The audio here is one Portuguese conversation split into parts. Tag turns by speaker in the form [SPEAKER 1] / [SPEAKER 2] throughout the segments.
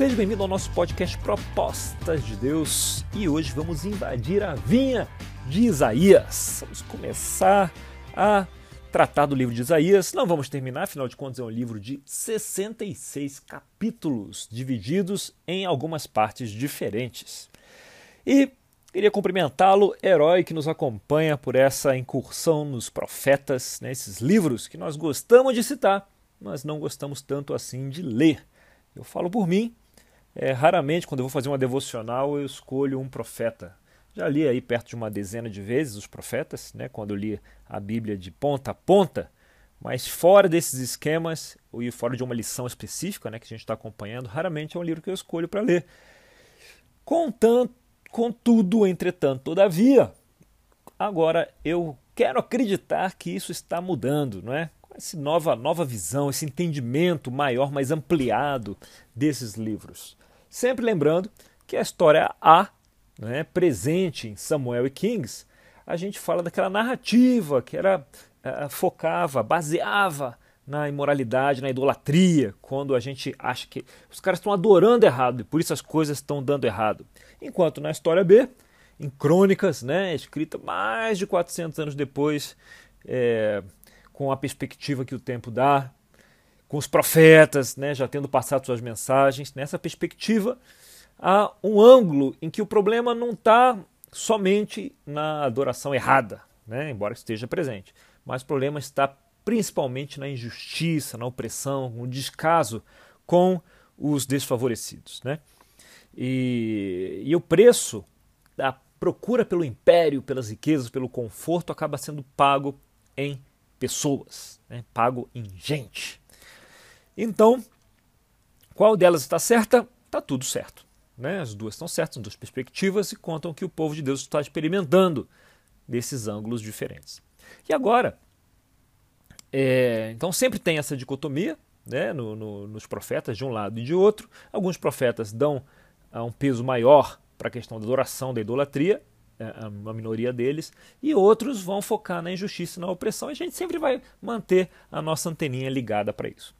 [SPEAKER 1] Seja bem-vindo ao nosso podcast Propostas de Deus e hoje vamos invadir a vinha de Isaías. Vamos começar a tratar do livro de Isaías. Não vamos terminar, afinal de contas, é um livro de 66 capítulos, divididos em algumas partes diferentes. E queria cumprimentá-lo, herói que nos acompanha por essa incursão nos profetas, nesses né, livros que nós gostamos de citar, mas não gostamos tanto assim de ler. Eu falo por mim, é, raramente quando eu vou fazer uma devocional eu escolho um profeta. Já li aí perto de uma dezena de vezes os profetas, né, quando eu li a Bíblia de ponta a ponta, mas fora desses esquemas, ou fora de uma lição específica né, que a gente está acompanhando, raramente é um livro que eu escolho para ler. Contanto, contudo, entretanto, todavia, agora eu quero acreditar que isso está mudando, não é? Essa nova, nova visão, esse entendimento maior, mais ampliado desses livros. Sempre lembrando que a história A, né, presente em Samuel e Kings, a gente fala daquela narrativa que era uh, focava, baseava na imoralidade, na idolatria, quando a gente acha que os caras estão adorando errado e por isso as coisas estão dando errado. Enquanto na história B, em Crônicas, né, escrita mais de 400 anos depois, é, com a perspectiva que o tempo dá, com os profetas, né, já tendo passado suas mensagens. Nessa perspectiva, há um ângulo em que o problema não está somente na adoração errada, né, embora esteja presente, mas o problema está principalmente na injustiça, na opressão, no descaso com os desfavorecidos. Né? E, e o preço da procura pelo império, pelas riquezas, pelo conforto acaba sendo pago em pessoas, né? pago em gente. Então, qual delas está certa? Está tudo certo. Né? As duas estão certas, são duas perspectivas e contam que o povo de Deus está experimentando desses ângulos diferentes. E agora, é, então sempre tem essa dicotomia né, no, no, nos profetas, de um lado e de outro. Alguns profetas dão uh, um peso maior para a questão da adoração, da idolatria, uma minoria deles, e outros vão focar na injustiça e na opressão, e a gente sempre vai manter a nossa anteninha ligada para isso.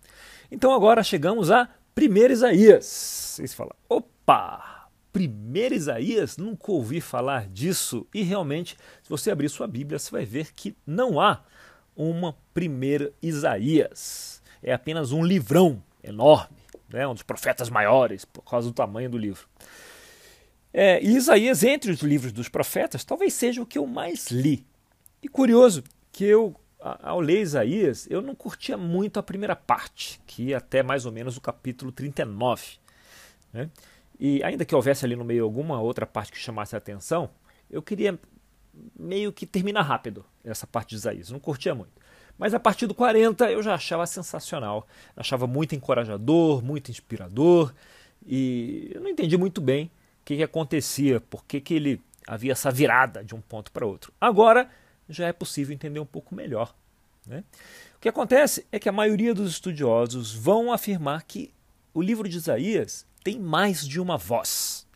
[SPEAKER 1] Então agora chegamos a 1 Isaías. Vocês falam, opa, 1 Isaías? Nunca ouvi falar disso. E realmente, se você abrir sua Bíblia, você vai ver que não há uma 1 Isaías. É apenas um livrão enorme, né? um dos profetas maiores, por causa do tamanho do livro. É, Isaías, entre os livros dos profetas, talvez seja o que eu mais li. E curioso que eu, ao ler Isaías, eu não curtia muito a primeira parte, que até mais ou menos o capítulo 39. Né? E ainda que houvesse ali no meio alguma outra parte que chamasse a atenção, eu queria meio que terminar rápido essa parte de Isaías. Não curtia muito. Mas a partir do 40 eu já achava sensacional. Achava muito encorajador, muito inspirador. E eu não entendi muito bem que, que acontecia, por que, que ele havia essa virada de um ponto para outro. Agora já é possível entender um pouco melhor. Né? O que acontece é que a maioria dos estudiosos vão afirmar que o livro de Isaías tem mais de uma voz.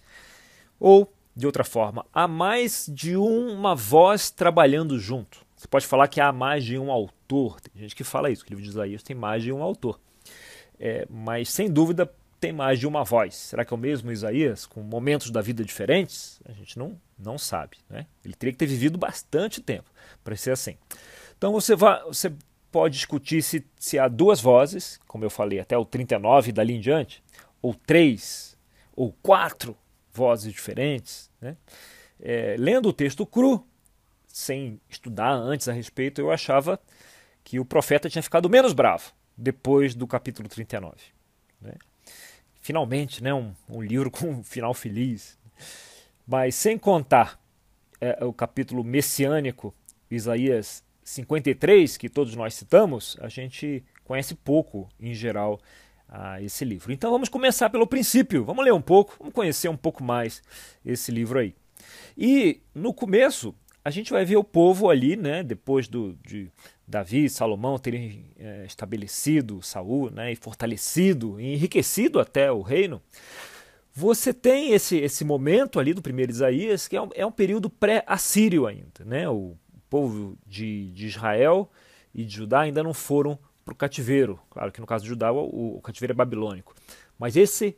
[SPEAKER 1] Ou, de outra forma, há mais de uma voz trabalhando junto. Você pode falar que há mais de um autor. Tem gente que fala isso, que o livro de Isaías tem mais de um autor. É, mas, sem dúvida, tem mais de uma voz. Será que é o mesmo Isaías, com momentos da vida diferentes? A gente não, não sabe. Né? Ele teria que ter vivido bastante tempo para ser assim. Então você, vai, você pode discutir se, se há duas vozes, como eu falei, até o 39 e dali em diante, ou três, ou quatro vozes diferentes. Né? É, lendo o texto cru, sem estudar antes a respeito, eu achava que o profeta tinha ficado menos bravo depois do capítulo 39. Né? Finalmente, né, um, um livro com um final feliz. Mas sem contar é, o capítulo messiânico, Isaías 53, que todos nós citamos, a gente conhece pouco, em geral, a esse livro. Então vamos começar pelo princípio, vamos ler um pouco, vamos conhecer um pouco mais esse livro aí. E no começo, a gente vai ver o povo ali, né, depois do, de Davi e Salomão terem é, estabelecido Saul né, e fortalecido e enriquecido até o reino, você tem esse, esse momento ali do primeiro Isaías, que é um, é um período pré-assírio ainda. Né? O povo de, de Israel e de Judá ainda não foram para o cativeiro. Claro que no caso de Judá o, o cativeiro é babilônico. Mas esse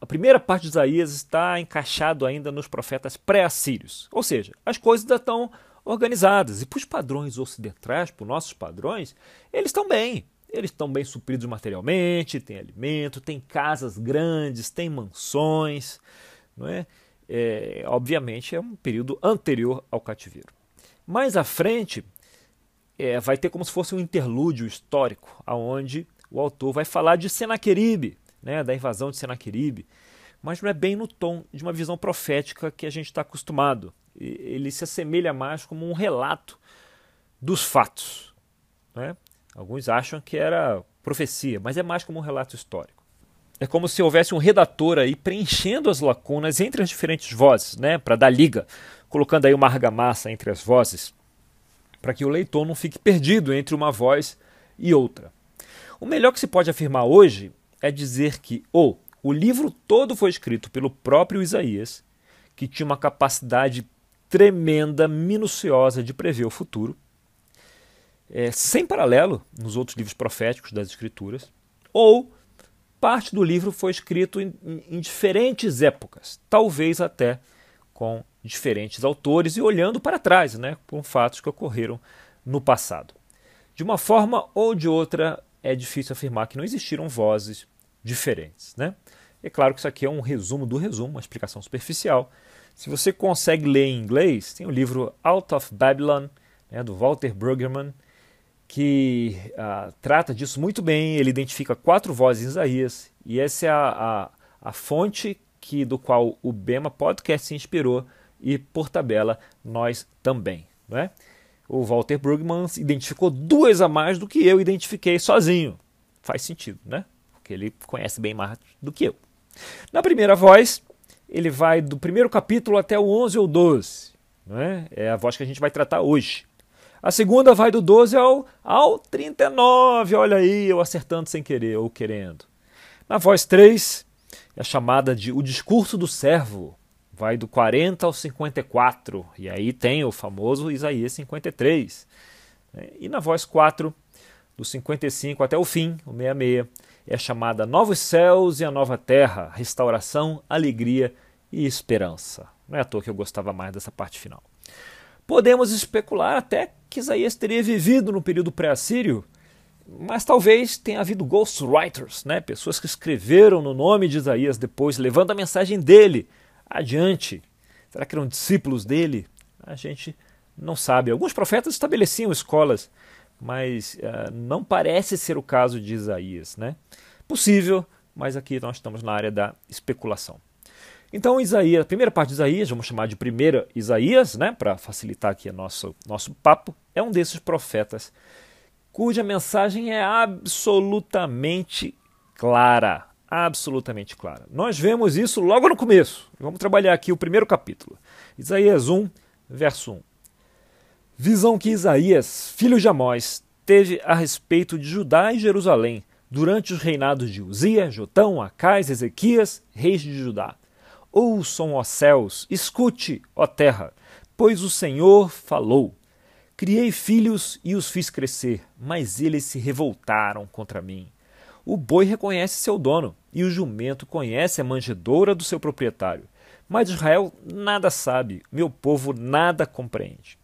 [SPEAKER 1] a primeira parte de Isaías está encaixado ainda nos profetas pré-assírios. Ou seja, as coisas ainda estão organizadas. E para os padrões ocidentais, para os nossos padrões, eles estão bem. Eles estão bem supridos materialmente, tem alimento, tem casas grandes, tem mansões. Não é? é obviamente é um período anterior ao cativeiro. Mais à frente, é, vai ter como se fosse um interlúdio histórico, aonde o autor vai falar de Senaqueribe, né, da invasão de Senaqueribe, mas não é bem no tom de uma visão profética que a gente está acostumado. Ele se assemelha mais como um relato dos fatos. Né? Alguns acham que era profecia, mas é mais como um relato histórico. É como se houvesse um redator aí preenchendo as lacunas entre as diferentes vozes, né, para dar liga, colocando aí uma argamassa entre as vozes, para que o leitor não fique perdido entre uma voz e outra. O melhor que se pode afirmar hoje é dizer que ou o livro todo foi escrito pelo próprio Isaías, que tinha uma capacidade tremenda, minuciosa de prever o futuro, é, sem paralelo nos outros livros proféticos das Escrituras, ou parte do livro foi escrito em, em, diferentes épocas, talvez até com diferentes autores e olhando para trás, né, com fatos que ocorreram no passado. De uma forma ou de outra, é difícil afirmar que não existiram vozes diferentes. Né? É claro que isso aqui é um resumo do resumo, uma explicação superficial. Se você consegue ler em inglês, tem o livro Out of Babylon, né, do Walter Brueggemann, que uh, trata disso muito bem. Ele identifica quatro vozes em Isaías, e essa é a, a, a fonte que do qual o Bema Podcast se inspirou, e por tabela nós também. Não é? O Walter Brueggemann identificou duas a mais do que eu identifiquei sozinho. Faz sentido, né? porque ele conhece bem mais do que eu. Na primeira voz, ele vai do primeiro capítulo até o 11 ou 12. Não é? a voz que a gente vai tratar hoje. A segunda vai do 12 ao, ao 39. Olha aí, eu acertando sem querer ou querendo. Na voz 3, é chamada de O Discurso do Servo. Vai do 40 ao 54. E aí tem o famoso Isaías 53. E na voz 4, do 55 até o fim, o 66, é chamada Novos Céus e a Nova Terra, restauração, alegria e esperança. Não é à toa que eu gostava mais dessa parte final. Podemos especular até que Isaías teria vivido no período pré-assírio, mas talvez tenha havido ghostwriters, né? pessoas que escreveram no nome de Isaías depois, levando a mensagem dele adiante. Será que eram discípulos dele? A gente não sabe. Alguns profetas estabeleciam escolas mas uh, não parece ser o caso de Isaías. Né? Possível, mas aqui nós estamos na área da especulação. Então, Isaías, a primeira parte de Isaías, vamos chamar de primeira Isaías, né, para facilitar aqui o nosso, nosso papo, é um desses profetas cuja mensagem é absolutamente clara. Absolutamente clara. Nós vemos isso logo no começo. Vamos trabalhar aqui o primeiro capítulo. Isaías 1, verso 1. Visão que Isaías, filho de Amós, teve a respeito de Judá e Jerusalém durante os reinados de Uzias, Jotão, Acais, Ezequias, reis de Judá. Ouçam, ó céus, escute, ó terra, pois o Senhor falou. Criei filhos e os fiz crescer, mas eles se revoltaram contra mim. O boi reconhece seu dono, e o jumento conhece a manjedoura do seu proprietário. Mas Israel nada sabe, meu povo nada compreende.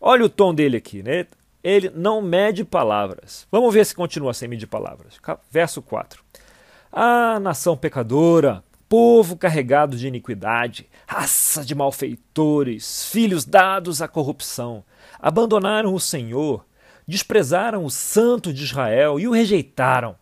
[SPEAKER 1] Olha o tom dele aqui, né? Ele não mede palavras. Vamos ver se continua sem medir palavras. Verso 4. Ah, nação pecadora, povo carregado de iniquidade, raça de malfeitores, filhos dados à corrupção, abandonaram o Senhor, desprezaram o Santo de Israel e o rejeitaram.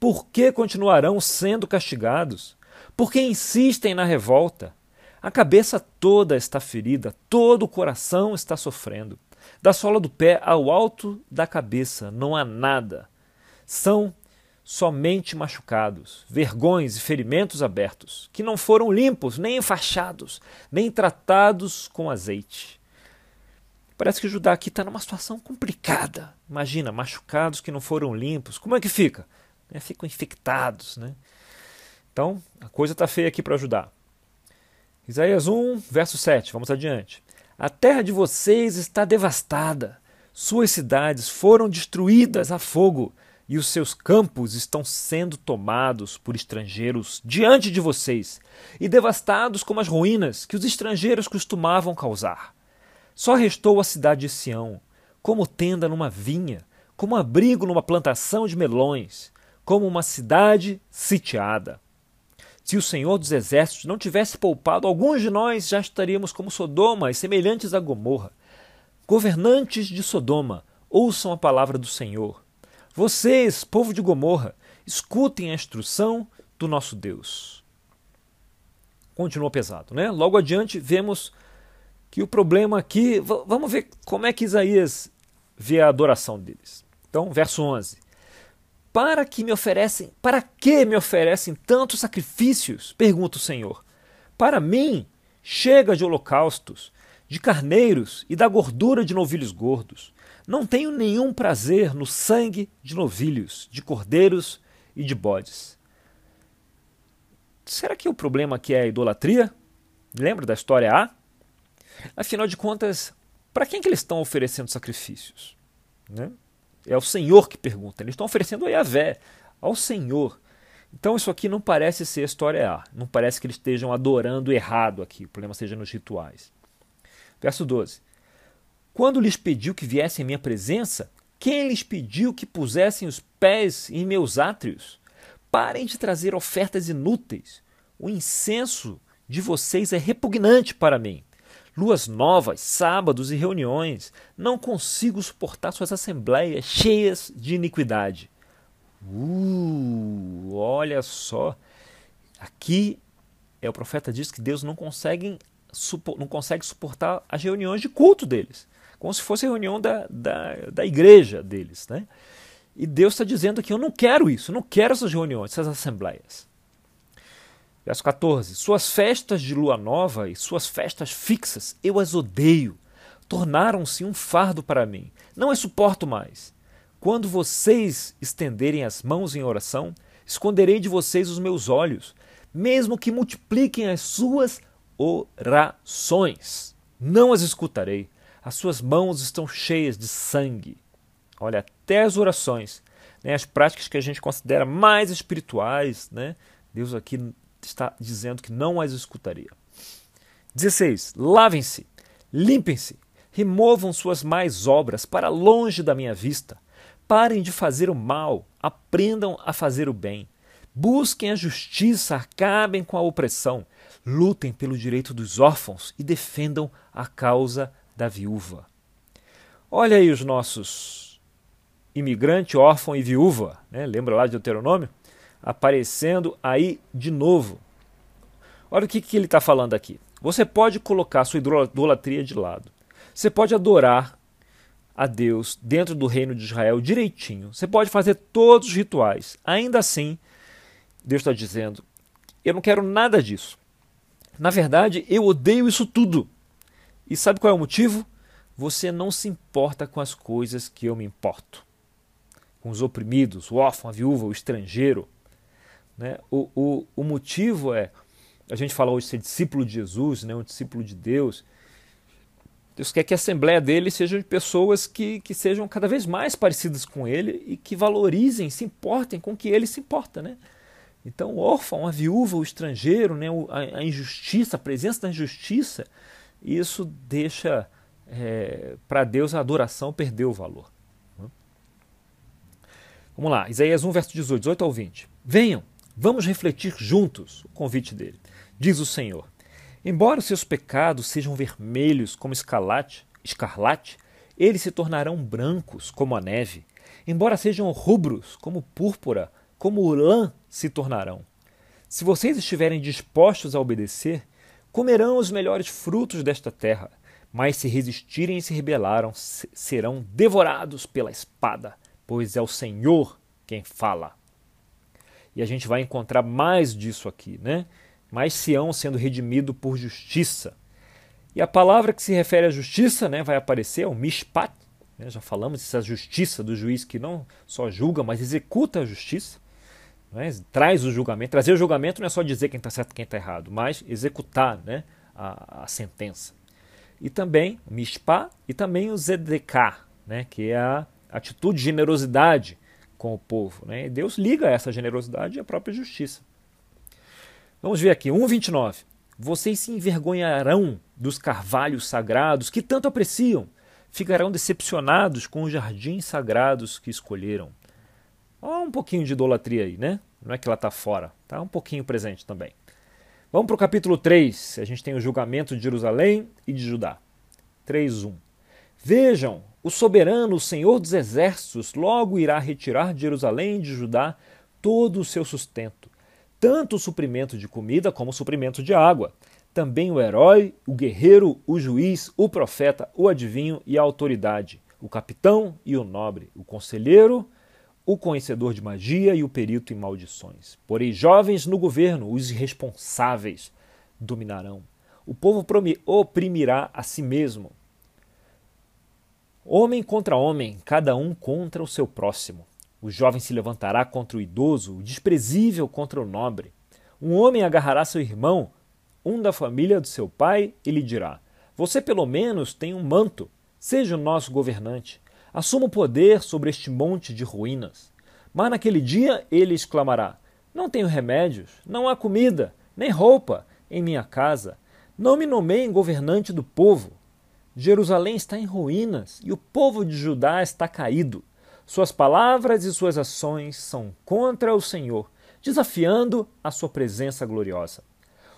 [SPEAKER 1] Por que continuarão sendo castigados? Por que insistem na revolta? A cabeça toda está ferida, todo o coração está sofrendo. Da sola do pé ao alto da cabeça não há nada. São somente machucados, vergões e ferimentos abertos, que não foram limpos, nem enfaixados, nem tratados com azeite. Parece que Judá aqui está numa situação complicada. Imagina, machucados que não foram limpos. Como é que fica? É, ficam infectados. Né? Então, a coisa está feia aqui para Judá. Isaías 1, verso 7, vamos adiante. A terra de vocês está devastada, suas cidades foram destruídas a fogo, e os seus campos estão sendo tomados por estrangeiros diante de vocês e devastados como as ruínas que os estrangeiros costumavam causar. Só restou a cidade de Sião, como tenda numa vinha, como abrigo numa plantação de melões, como uma cidade sitiada. Se o Senhor dos Exércitos não tivesse poupado alguns de nós, já estaríamos como Sodoma e semelhantes a Gomorra. Governantes de Sodoma, ouçam a palavra do Senhor. Vocês, povo de Gomorra, escutem a instrução do nosso Deus. Continua pesado, né? Logo adiante vemos que o problema aqui, vamos ver como é que Isaías vê a adoração deles. Então, verso 11. Para que me oferecem, para que me oferecem tantos sacrifícios? Pergunta o Senhor. Para mim, chega de holocaustos, de carneiros e da gordura de novilhos gordos. Não tenho nenhum prazer no sangue de novilhos, de cordeiros e de bodes. Será que o problema aqui é a idolatria? Lembra da história A? Afinal de contas, para quem que eles estão oferecendo sacrifícios? Né? É o Senhor que pergunta. Eles estão oferecendo a Yahvé, ao Senhor. Então isso aqui não parece ser história A. Não parece que eles estejam adorando errado aqui. O problema seja nos rituais. Verso 12. Quando lhes pediu que viessem em minha presença, quem lhes pediu que pusessem os pés em meus átrios? Parem de trazer ofertas inúteis. O incenso de vocês é repugnante para mim. Luas novas, sábados e reuniões. Não consigo suportar suas assembleias cheias de iniquidade. Uh, olha só. Aqui é o profeta diz que Deus não consegue, não consegue suportar as reuniões de culto deles como se fosse a reunião da, da, da igreja deles. Né? E Deus está dizendo aqui: eu não quero isso, eu não quero essas reuniões, essas assembleias. Verso 14: Suas festas de lua nova e suas festas fixas eu as odeio. Tornaram-se um fardo para mim. Não as suporto mais. Quando vocês estenderem as mãos em oração, esconderei de vocês os meus olhos, mesmo que multipliquem as suas orações. Não as escutarei as suas mãos estão cheias de sangue. Olha, até as orações, né, as práticas que a gente considera mais espirituais, né, Deus aqui está dizendo que não as escutaria. 16. Lavem-se, limpem-se, removam suas mais obras para longe da minha vista. Parem de fazer o mal, aprendam a fazer o bem. Busquem a justiça, acabem com a opressão, lutem pelo direito dos órfãos e defendam a causa da viúva. Olha aí os nossos imigrante, órfão e viúva, né? lembra lá de Deuteronômio? Aparecendo aí de novo. Olha o que, que ele está falando aqui. Você pode colocar sua idolatria de lado. Você pode adorar a Deus dentro do reino de Israel direitinho. Você pode fazer todos os rituais. Ainda assim, Deus está dizendo: eu não quero nada disso. Na verdade, eu odeio isso tudo. E sabe qual é o motivo? Você não se importa com as coisas que eu me importo. Com os oprimidos, o órfão, a viúva, o estrangeiro. Né? O, o, o motivo é, a gente fala hoje ser discípulo de Jesus, né? um discípulo de Deus. Deus quer que a assembleia dele seja de pessoas que, que sejam cada vez mais parecidas com ele e que valorizem, se importem com que ele se importa. Né? Então, o órfão, a viúva, o estrangeiro, né? a, a injustiça, a presença da injustiça isso deixa é, para Deus a adoração perder o valor. Vamos lá, Isaías 1, verso 18, 18 ao 20. Venham, vamos refletir juntos o convite dele. Diz o Senhor: Embora os seus pecados sejam vermelhos como escarlate, escarlate, eles se tornarão brancos como a neve. Embora sejam rubros como púrpura, como lã se tornarão. Se vocês estiverem dispostos a obedecer, Comerão os melhores frutos desta terra, mas se resistirem e se rebelaram, serão devorados pela espada, pois é o Senhor quem fala. E a gente vai encontrar mais disso aqui, né? Mais Sião sendo redimido por justiça. E a palavra que se refere à justiça né, vai aparecer, é o mishpat. Né? Já falamos dessa justiça do juiz que não só julga, mas executa a justiça. Né? Traz o julgamento. Trazer o julgamento não é só dizer quem está certo e quem está errado, mas executar né? a, a, sentença. E também o Mishpah e também o Zedeká, né? que é a atitude de generosidade com o povo. Né? E Deus liga essa generosidade à própria justiça. Vamos ver aqui, 1,29. Vocês se envergonharão dos carvalhos sagrados que tanto apreciam, ficarão decepcionados com os jardins sagrados que escolheram. Olha um pouquinho de idolatria aí, né? Não é que ela está fora, está um pouquinho presente também. Vamos para o capítulo 3. A gente tem o julgamento de Jerusalém e de Judá. 3.1. Vejam, o soberano, o Senhor dos exércitos, logo irá retirar de Jerusalém e de Judá todo o seu sustento, tanto o suprimento de comida como o suprimento de água. Também o herói, o guerreiro, o juiz, o profeta, o adivinho e a autoridade, o capitão e o nobre, o conselheiro, o conhecedor de magia e o perito em maldições. Porém, jovens no governo, os irresponsáveis, dominarão. O povo oprimirá a si mesmo. Homem contra homem, cada um contra o seu próximo. O jovem se levantará contra o idoso, o desprezível contra o nobre. Um homem agarrará seu irmão, um da família do seu pai, e lhe dirá: Você pelo menos tem um manto, seja o nosso governante. Assuma o poder sobre este monte de ruínas. Mas naquele dia ele exclamará: Não tenho remédios, não há comida, nem roupa em minha casa. Não me nomeiem governante do povo. Jerusalém está em ruínas e o povo de Judá está caído. Suas palavras e suas ações são contra o Senhor, desafiando a sua presença gloriosa.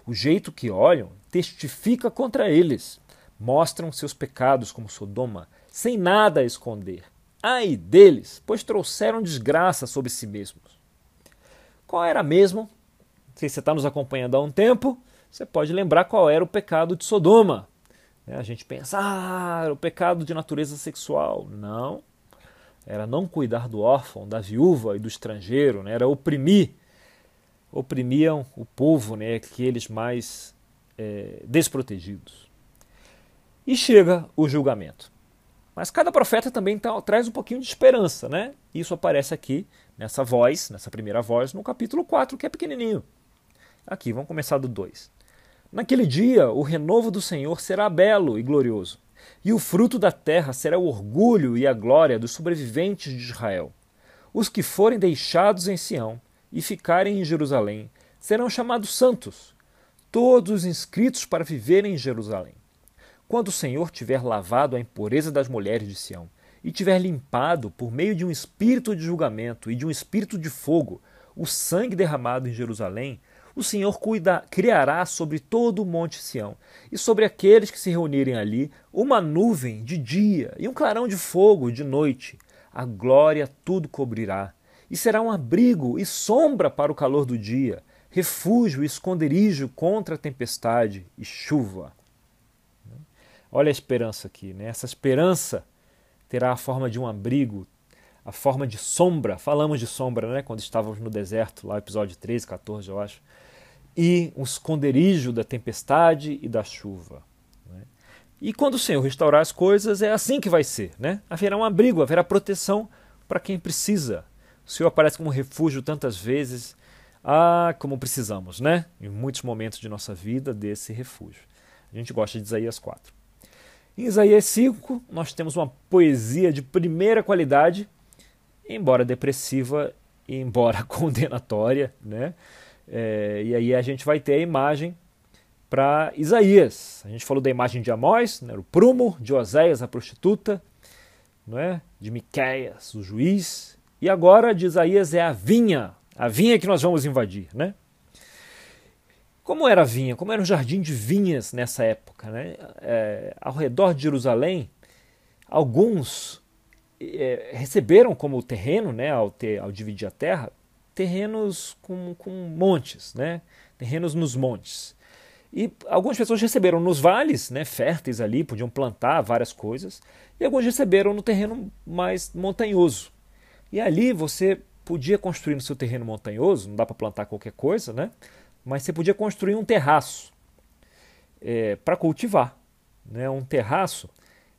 [SPEAKER 1] O jeito que olham testifica contra eles. Mostram seus pecados como Sodoma, sem nada a esconder. Ai deles, pois trouxeram desgraça sobre si mesmos. Qual era mesmo? Se você está nos acompanhando há um tempo, você pode lembrar qual era o pecado de Sodoma. É, a gente pensa, ah, o pecado de natureza sexual. Não. Era não cuidar do órfão, da viúva e do estrangeiro, né? era oprimir. Oprimiam o povo, né? aqueles mais é, desprotegidos. E chega o julgamento. Mas cada profeta também tá, traz um pouquinho de esperança, né? Isso aparece aqui nessa voz, nessa primeira voz, no capítulo 4, que é pequenininho. Aqui, vamos começar do 2. Naquele dia, o renovo do Senhor será belo e glorioso, e o fruto da terra será o orgulho e a glória dos sobreviventes de Israel. Os que forem deixados em Sião e ficarem em Jerusalém serão chamados santos, todos os inscritos para viverem em Jerusalém. Quando o Senhor tiver lavado a impureza das mulheres de Sião e tiver limpado, por meio de um espírito de julgamento e de um espírito de fogo, o sangue derramado em Jerusalém, o Senhor cuida, criará sobre todo o monte Sião e sobre aqueles que se reunirem ali uma nuvem de dia e um clarão de fogo de noite. A glória tudo cobrirá e será um abrigo e sombra para o calor do dia, refúgio e esconderijo contra tempestade e chuva. Olha a esperança aqui, né? Essa esperança terá a forma de um abrigo, a forma de sombra. Falamos de sombra, né? Quando estávamos no deserto, lá episódio 13, 14, eu acho e um esconderijo da tempestade e da chuva. Né? E quando o Senhor restaurar as coisas, é assim que vai ser. Né? Haverá um abrigo, haverá proteção para quem precisa. O Senhor aparece como refúgio tantas vezes. Ah, como precisamos, né? Em muitos momentos de nossa vida, desse refúgio. A gente gosta de Isaías 4. Em Isaías 5, nós temos uma poesia de primeira qualidade, embora depressiva, embora condenatória, né? É, e aí a gente vai ter a imagem para Isaías. A gente falou da imagem de Amós, né, o prumo, de Oséias, a prostituta, não é? de Miquéias, o juiz. E agora de Isaías é a vinha, a vinha que nós vamos invadir. Né? Como era a vinha? Como era um jardim de vinhas nessa época? Né? É, ao redor de Jerusalém, alguns é, receberam como terreno, né, ao, ter, ao dividir a terra, terrenos com, com montes, né? terrenos nos montes. E algumas pessoas receberam nos vales, né, férteis ali, podiam plantar várias coisas, e alguns receberam no terreno mais montanhoso. E ali você podia construir no seu terreno montanhoso, não dá para plantar qualquer coisa, né? Mas você podia construir um terraço é, para cultivar, né? Um terraço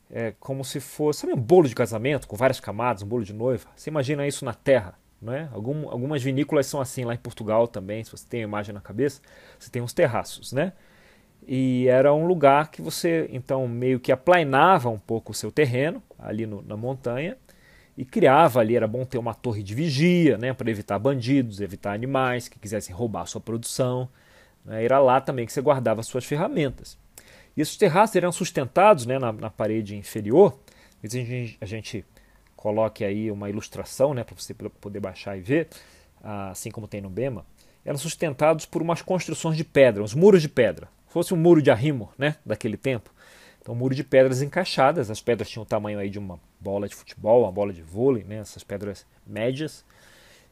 [SPEAKER 1] é como se fosse sabe, um bolo de casamento com várias camadas, um bolo de noiva. Você imagina isso na terra, né? Algum, algumas vinícolas são assim lá em Portugal também, se você tem a imagem na cabeça, você tem uns terraços, né? E era um lugar que você então meio que aplainava um pouco o seu terreno ali no, na montanha e criava ali, era bom ter uma torre de vigia, né, para evitar bandidos, evitar animais que quisessem roubar a sua produção. Né, era lá também que você guardava suas ferramentas. E esses terraços eram sustentados né, na, na parede inferior. A gente, a gente coloque aí uma ilustração né, para você poder baixar e ver, assim como tem no Bema. Eram sustentados por umas construções de pedra, uns muros de pedra. Fosse um muro de arrimo né, daquele tempo. Então, muro de pedras encaixadas. As pedras tinham o tamanho aí de uma bola de futebol, uma bola de vôlei, né, essas pedras médias.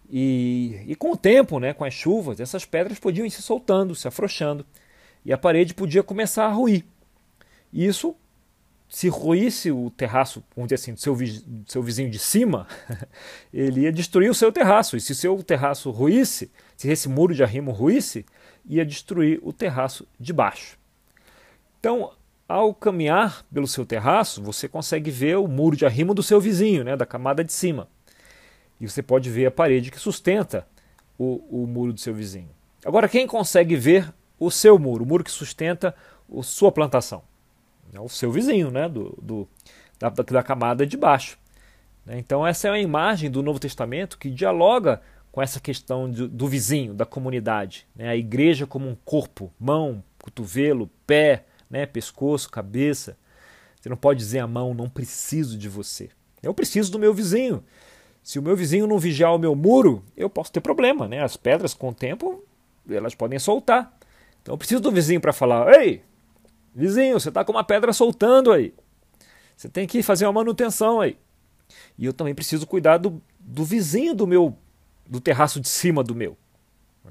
[SPEAKER 1] E, e com o tempo, né, com as chuvas, essas pedras podiam ir se soltando, se afrouxando e a parede podia começar a ruir. Isso, se ruísse o terraço, vamos dizer assim, do seu, do seu vizinho de cima, ele ia destruir o seu terraço. E se seu terraço ruísse, se esse muro de arrimo ruísse, ia destruir o terraço de baixo. Então, ao caminhar pelo seu terraço, você consegue ver o muro de arrimo do seu vizinho, né, da camada de cima. E você pode ver a parede que sustenta o, o muro do seu vizinho. Agora, quem consegue ver o seu muro, o muro que sustenta a sua plantação. É o seu vizinho, né? do, do da, da, camada de baixo. Né? Então, essa é a imagem do Novo Testamento que dialoga com essa questão do, do vizinho, da comunidade. Né? A igreja como um corpo, mão, cotovelo, pé, né? pescoço, cabeça. Você não pode dizer a mão, não preciso de você. Eu preciso do meu vizinho. Se o meu vizinho não vigiar o meu muro, eu posso ter problema. Né? As pedras, com o tempo, elas podem soltar. Então eu preciso do vizinho para falar: Ei, vizinho, você está com uma pedra soltando aí. Você tem que fazer uma manutenção aí. E eu também preciso cuidar do, do vizinho do meu, do terraço de cima do meu.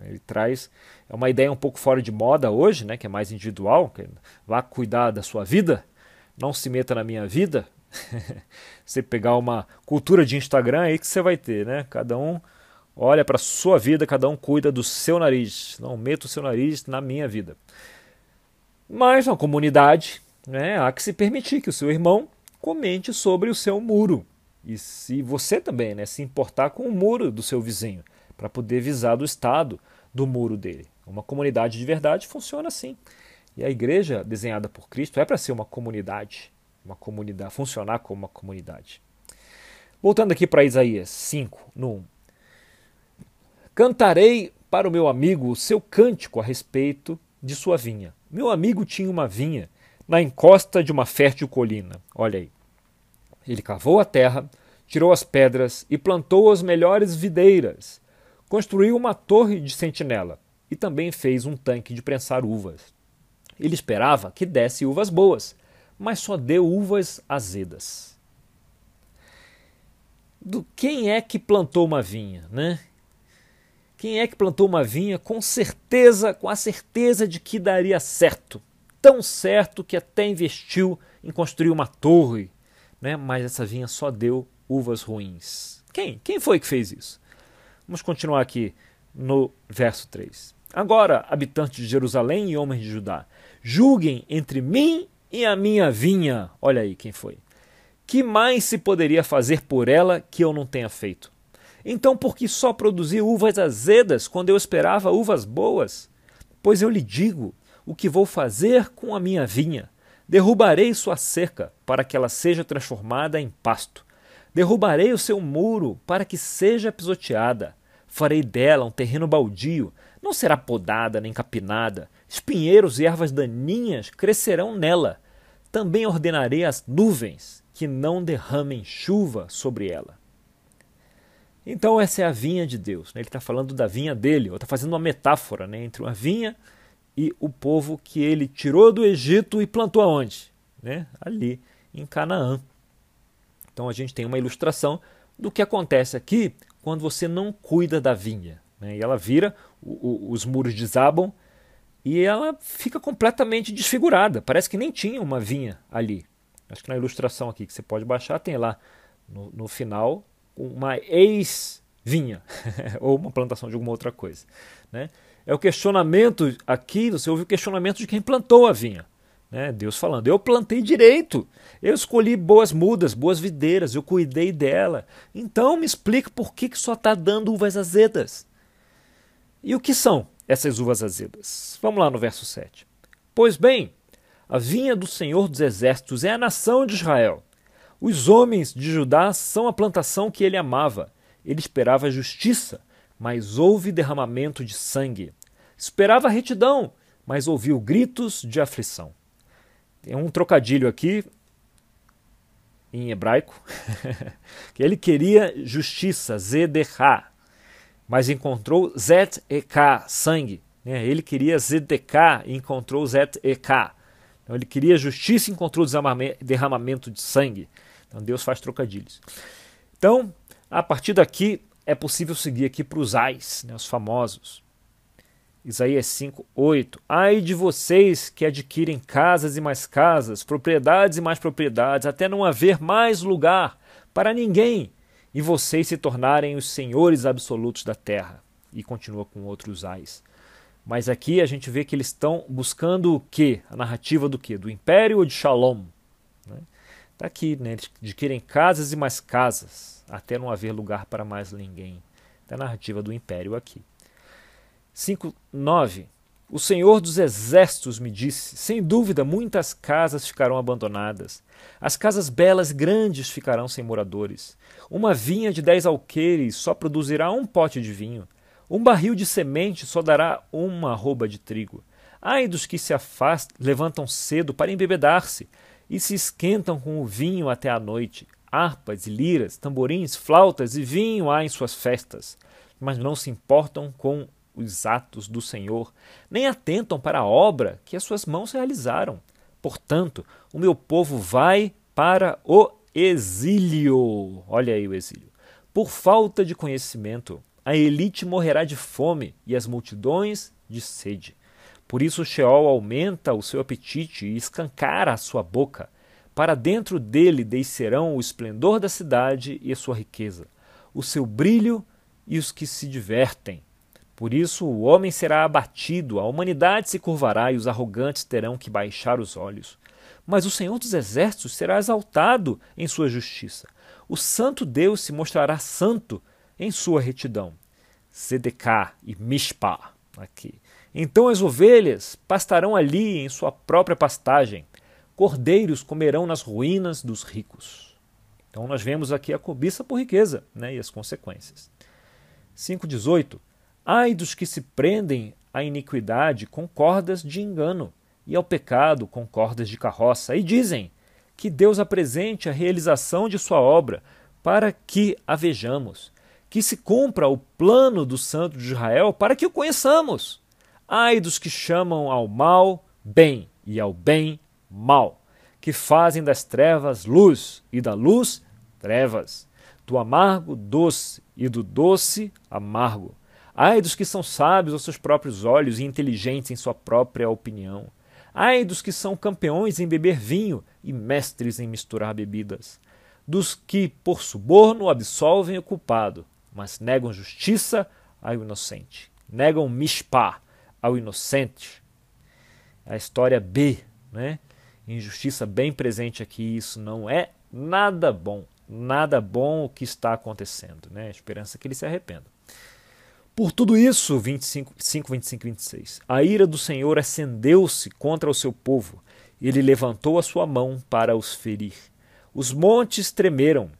[SPEAKER 1] Ele traz é uma ideia um pouco fora de moda hoje, né, que é mais individual, que é, vá cuidar da sua vida, não se meta na minha vida. você pegar uma cultura de Instagram aí que você vai ter, né? Cada um olha para sua vida, cada um cuida do seu nariz. Não meta o seu nariz na minha vida. Mas na comunidade, né, há que se permitir que o seu irmão comente sobre o seu muro. E se você também né, se importar com o muro do seu vizinho, para poder visar do estado do muro dele. Uma comunidade de verdade funciona assim. E a igreja desenhada por Cristo é para ser uma comunidade, uma comunidade, funcionar como uma comunidade. Voltando aqui para Isaías 5, no 1. Cantarei para o meu amigo o seu cântico a respeito de sua vinha. Meu amigo tinha uma vinha na encosta de uma fértil colina. Olha aí. Ele cavou a terra, tirou as pedras e plantou as melhores videiras. Construiu uma torre de sentinela e também fez um tanque de prensar uvas. Ele esperava que desse uvas boas, mas só deu uvas azedas. Do quem é que plantou uma vinha, né? Quem é que plantou uma vinha com certeza, com a certeza de que daria certo? Tão certo que até investiu em construir uma torre, né? mas essa vinha só deu uvas ruins. Quem? Quem foi que fez isso? Vamos continuar aqui no verso 3. Agora, habitantes de Jerusalém e homens de Judá, julguem entre mim e a minha vinha. Olha aí quem foi. Que mais se poderia fazer por ela que eu não tenha feito? Então, por que só produzir uvas azedas quando eu esperava uvas boas? Pois eu lhe digo o que vou fazer com a minha vinha. Derrubarei sua cerca, para que ela seja transformada em pasto. Derrubarei o seu muro, para que seja pisoteada. Farei dela um terreno baldio, não será podada nem capinada. Espinheiros e ervas daninhas crescerão nela. Também ordenarei às nuvens que não derramem chuva sobre ela. Então essa é a vinha de Deus. Né? Ele está falando da vinha dele, ou está fazendo uma metáfora né? entre uma vinha e o povo que ele tirou do Egito e plantou aonde? Né? Ali em Canaã. Então a gente tem uma ilustração do que acontece aqui quando você não cuida da vinha. Né? E ela vira, o, o, os muros desabam e ela fica completamente desfigurada. Parece que nem tinha uma vinha ali. Acho que na ilustração aqui que você pode baixar tem lá no, no final uma ex-vinha ou uma plantação de alguma outra coisa. Né? É o questionamento aqui, você ouve o questionamento de quem plantou a vinha. Né? Deus falando, eu plantei direito, eu escolhi boas mudas, boas videiras, eu cuidei dela. Então me explica por que, que só está dando uvas azedas. E o que são essas uvas azedas? Vamos lá no verso 7. Pois bem, a vinha do Senhor dos Exércitos é a nação de Israel Os homens de Judá são a plantação que ele amava. Ele esperava justiça, mas houve derramamento de sangue. Esperava retidão, mas ouviu gritos de aflição. Tem um trocadilho aqui em hebraico, que ele queria justiça, ZDK, mas encontrou ZEK, sangue. Né? Ele queria ZDK e encontrou ZEK. Então ele queria justiça e encontrou derramamento de sangue. Então Deus faz trocadilhos. Então, a partir daqui, é possível seguir aqui para os ais, né, os famosos. Isaías 5, 8. Ai de vocês que adquirem casas e mais casas, propriedades e mais propriedades, até não haver mais lugar para ninguém, e vocês se tornarem os senhores absolutos da terra. E continua com outros ais. Mas aqui a gente vê que eles estão buscando o quê? A narrativa do quê? Do império ou de Shalom? Está? Tá aqui, né? Eles adquirem casas e mais casas, até não haver lugar para mais ninguém. Está a narrativa do império aqui. 5:9 O Senhor dos Exércitos me disse: Sem dúvida, muitas casas ficarão abandonadas. As casas belas grandes ficarão sem moradores. Uma vinha de dez alqueires só produzirá um pote de vinho. Um barril de semente só dará uma arroba de trigo. Ai dos que se afastam, levantam cedo para embebedar-se e se esquentam com o vinho até a noite. Harpas liras, tamborins, flautas e vinho há em suas festas, mas não se importam com os atos do Senhor, nem atentam para a obra que as suas mãos realizaram. Portanto, o meu povo vai para o exílio. Olha aí o exílio. Por falta de conhecimento, a elite morrerá de fome e as multidões de sede. Por isso Sheol aumenta o seu apetite e escancara a sua boca. Para dentro dele descerão o esplendor da cidade e a sua riqueza, o seu brilho e os que se divertem. Por isso o homem será abatido, a humanidade se curvará e os arrogantes terão que baixar os olhos. Mas o Senhor dos Exércitos será exaltado em sua justiça. O Santo Deus se mostrará santo em sua retidão. Zedeká e Mishpah, aqui. Então as ovelhas pastarão ali em sua própria pastagem. Cordeiros comerão nas ruínas dos ricos. Então nós vemos aqui a cobiça por riqueza né, e as consequências. 5,18 Ai dos que se prendem à iniquidade com cordas de engano, e ao pecado com cordas de carroça, e dizem que Deus apresente a realização de sua obra, para que a vejamos, que se cumpra o plano do Santo de Israel, para que o conheçamos. Ai dos que chamam ao mal bem, e ao bem mal, que fazem das trevas luz, e da luz trevas, do amargo doce, e do doce amargo Ai dos que são sábios aos seus próprios olhos e inteligentes em sua própria opinião. Ai dos que são campeões em beber vinho e mestres em misturar bebidas. Dos que, por suborno, absolvem o culpado, mas negam justiça ao inocente. Negam mishpah ao inocente. A história B, né? Injustiça bem presente aqui. Isso não é nada bom. Nada bom o que está acontecendo. Né? Esperança é que ele se arrependa. Por tudo isso, 25, 5, 25 26, a ira do Senhor acendeu-se contra o seu povo, ele levantou a sua mão para os ferir. Os montes tremeram,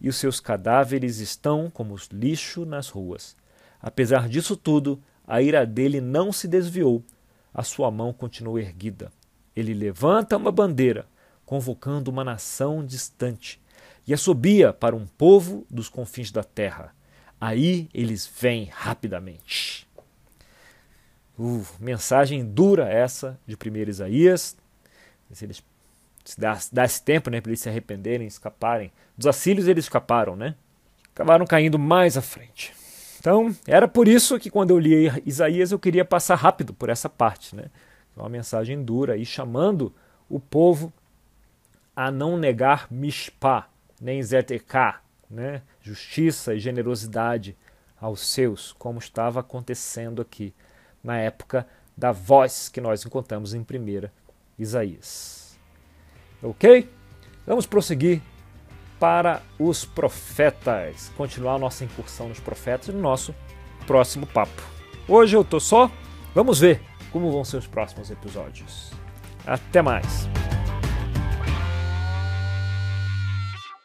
[SPEAKER 1] e os seus cadáveres estão como lixo nas ruas. Apesar disso tudo, a ira dele não se desviou, a sua mão continuou erguida. Ele levanta uma bandeira, convocando uma nação distante, e assobia para um povo dos confins da terra Aí eles vêm rapidamente. Uh, mensagem dura essa de 1 Isaías. Se eles se dá, dá esse tempo né, para eles se arrependerem, escaparem. Dos assílios eles escaparam, né? Acabaram caindo mais à frente. Então, era por isso que quando eu li Isaías eu queria passar rápido por essa parte, né? Uma mensagem dura e chamando o povo a não negar Mishpah, nem Zeteká, né, justiça e generosidade aos seus, como estava acontecendo aqui na época da voz que nós encontramos em 1 Isaías. Ok? Vamos prosseguir para os profetas, continuar nossa incursão nos profetas no nosso próximo papo. Hoje eu tô só, vamos ver como vão ser os próximos episódios. Até mais!